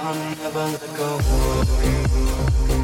I'll never let go of you.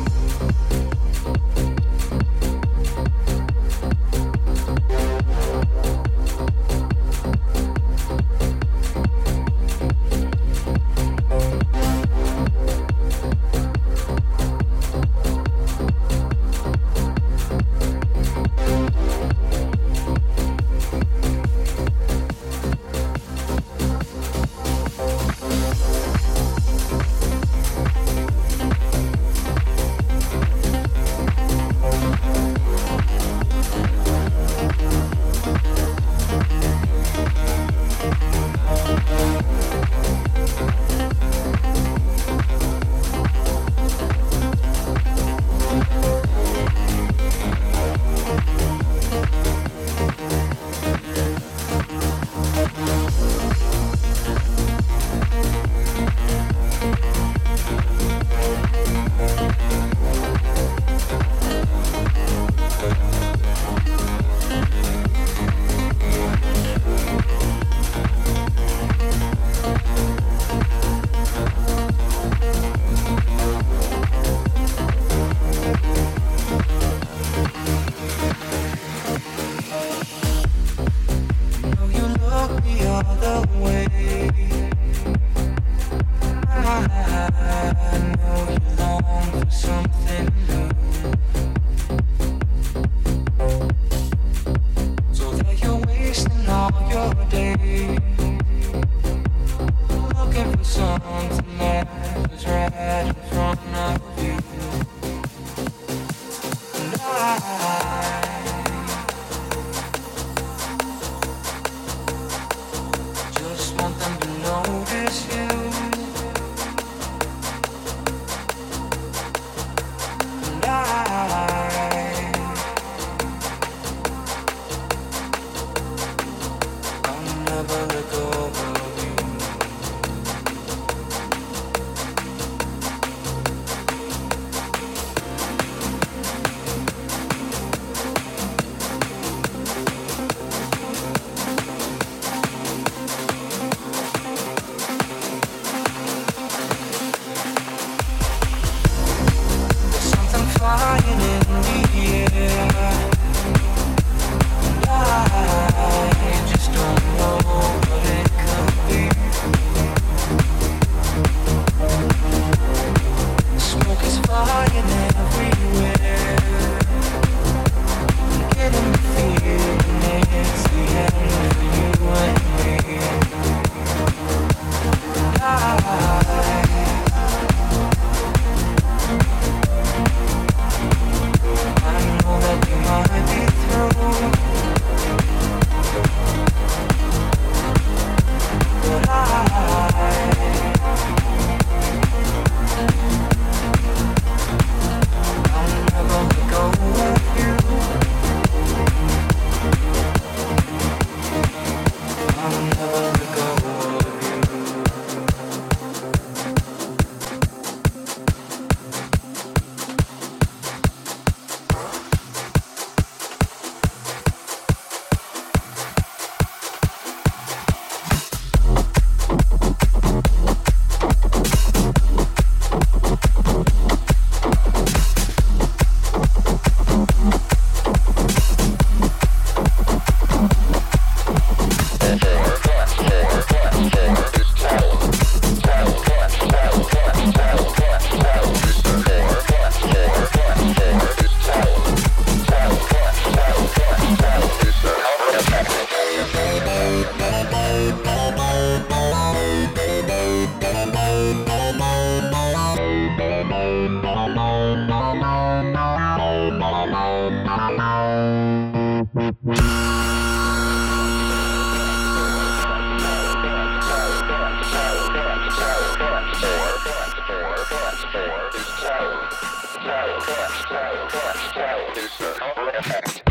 effect.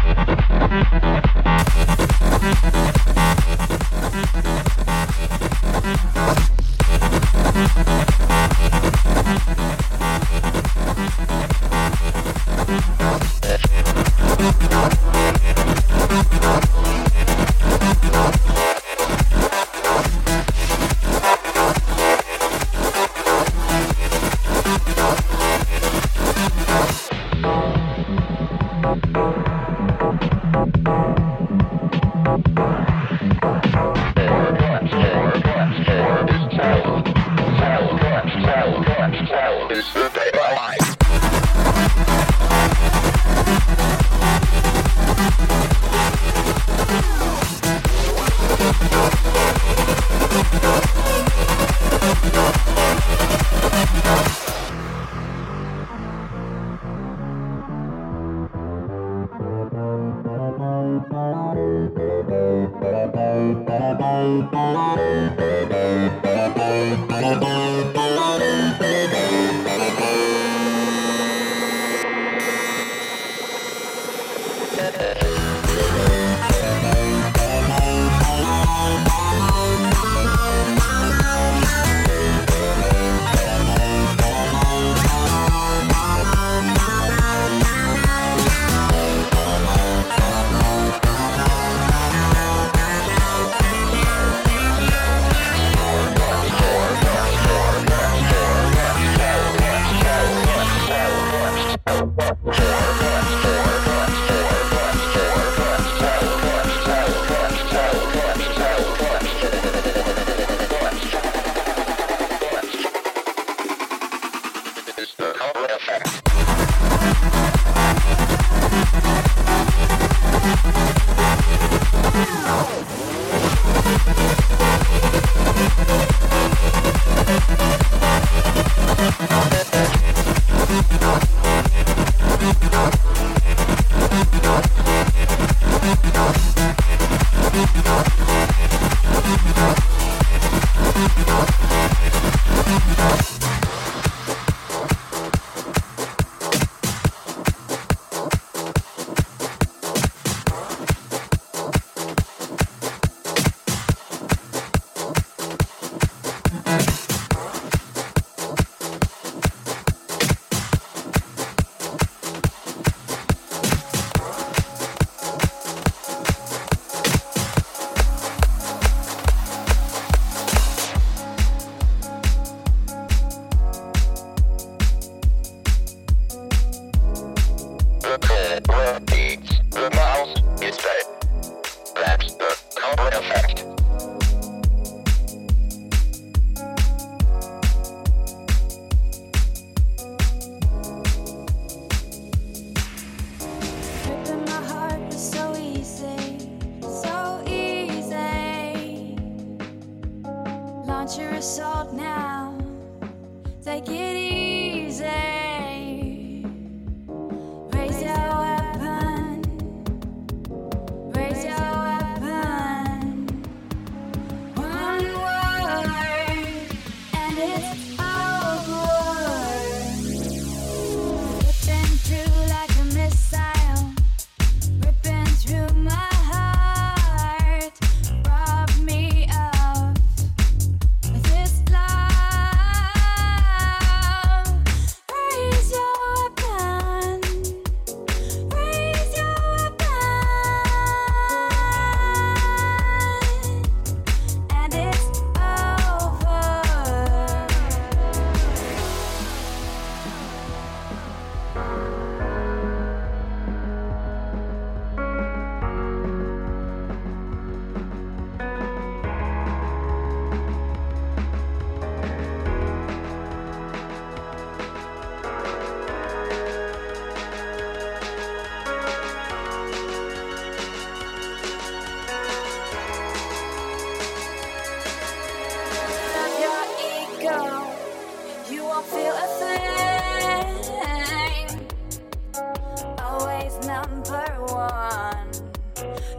one.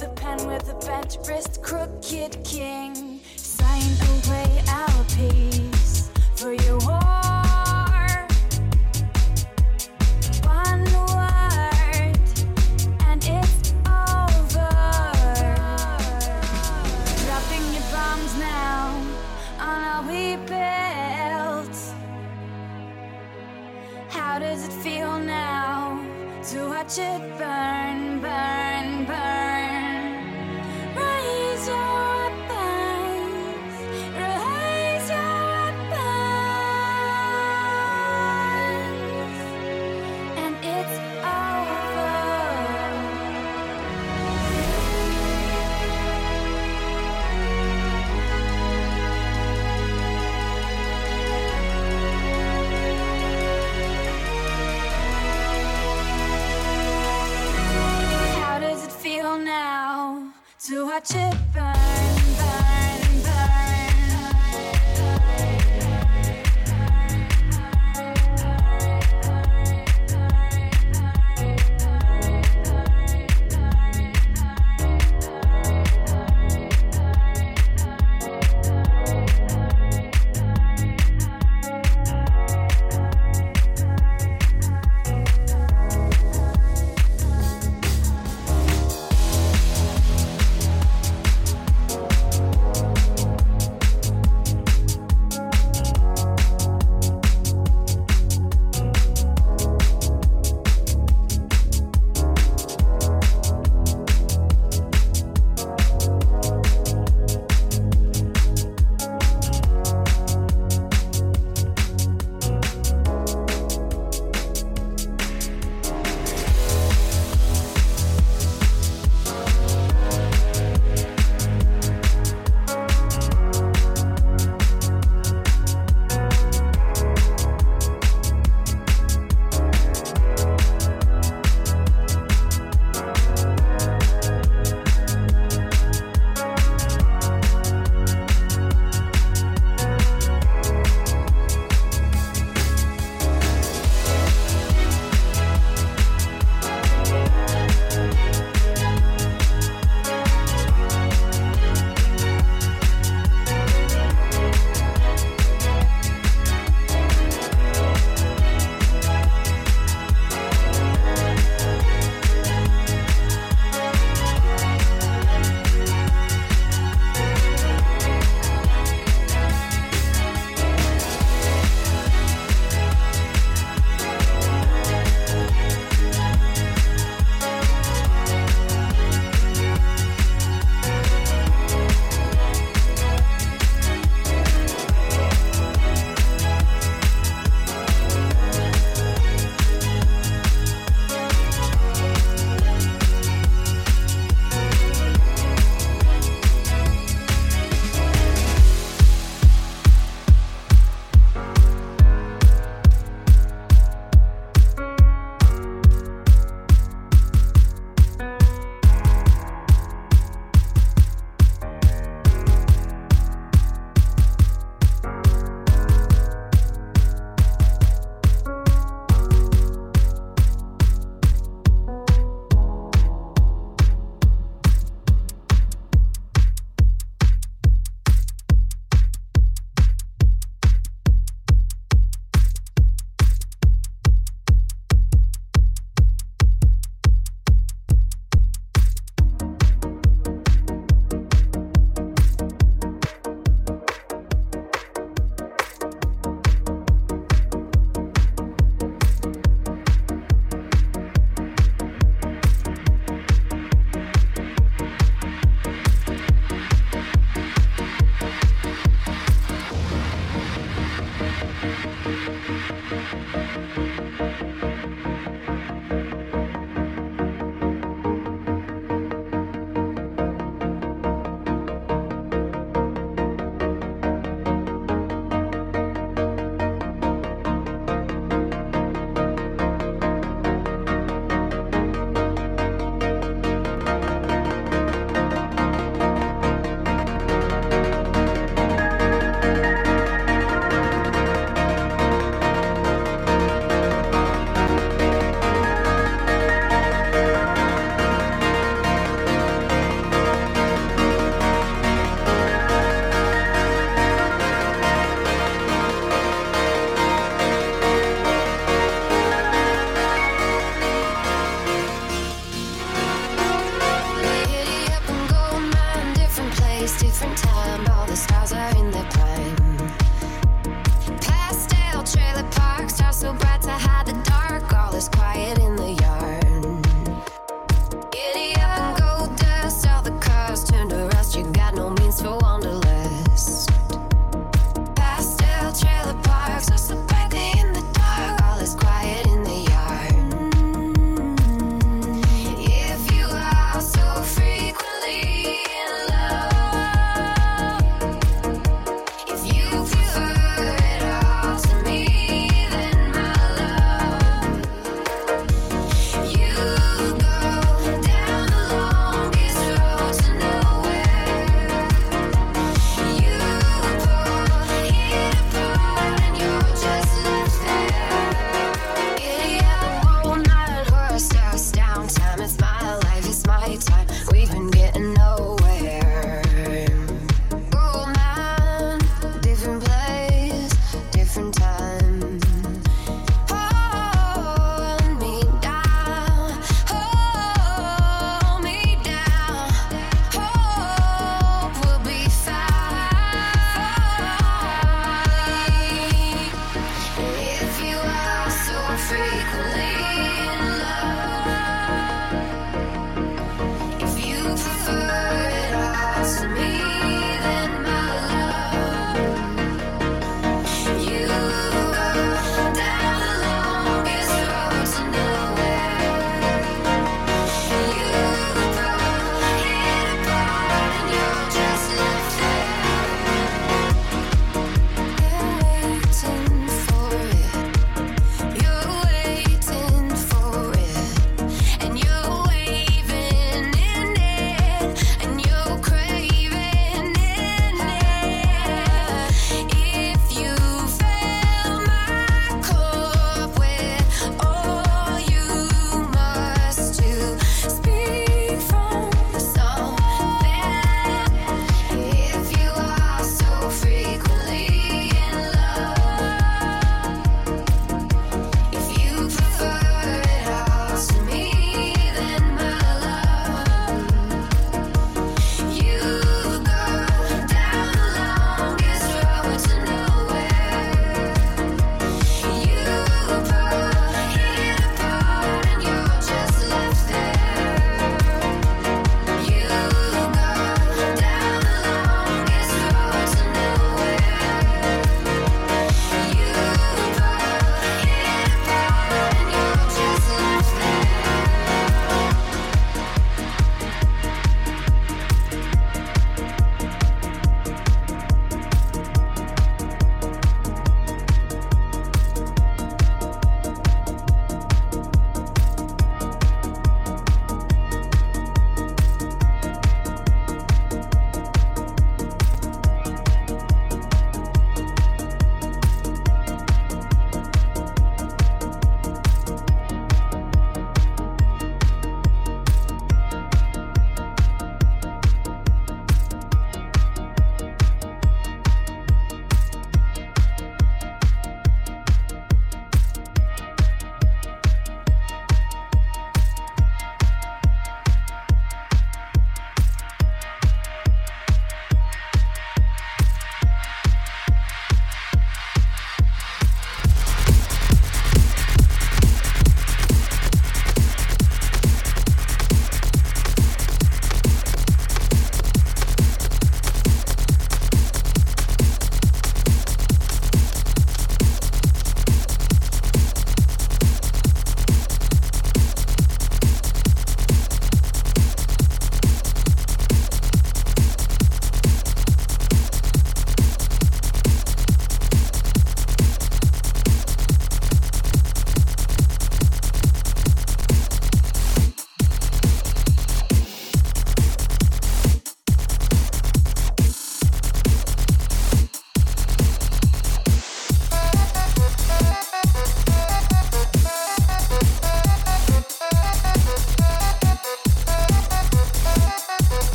The pen with the bent wrist, crooked king. Sign away our peace for your.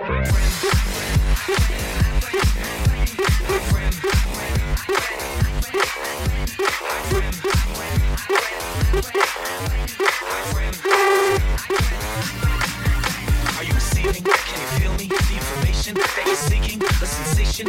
Are you receiving? Can you feel me? Information that you're seeking, the sensation.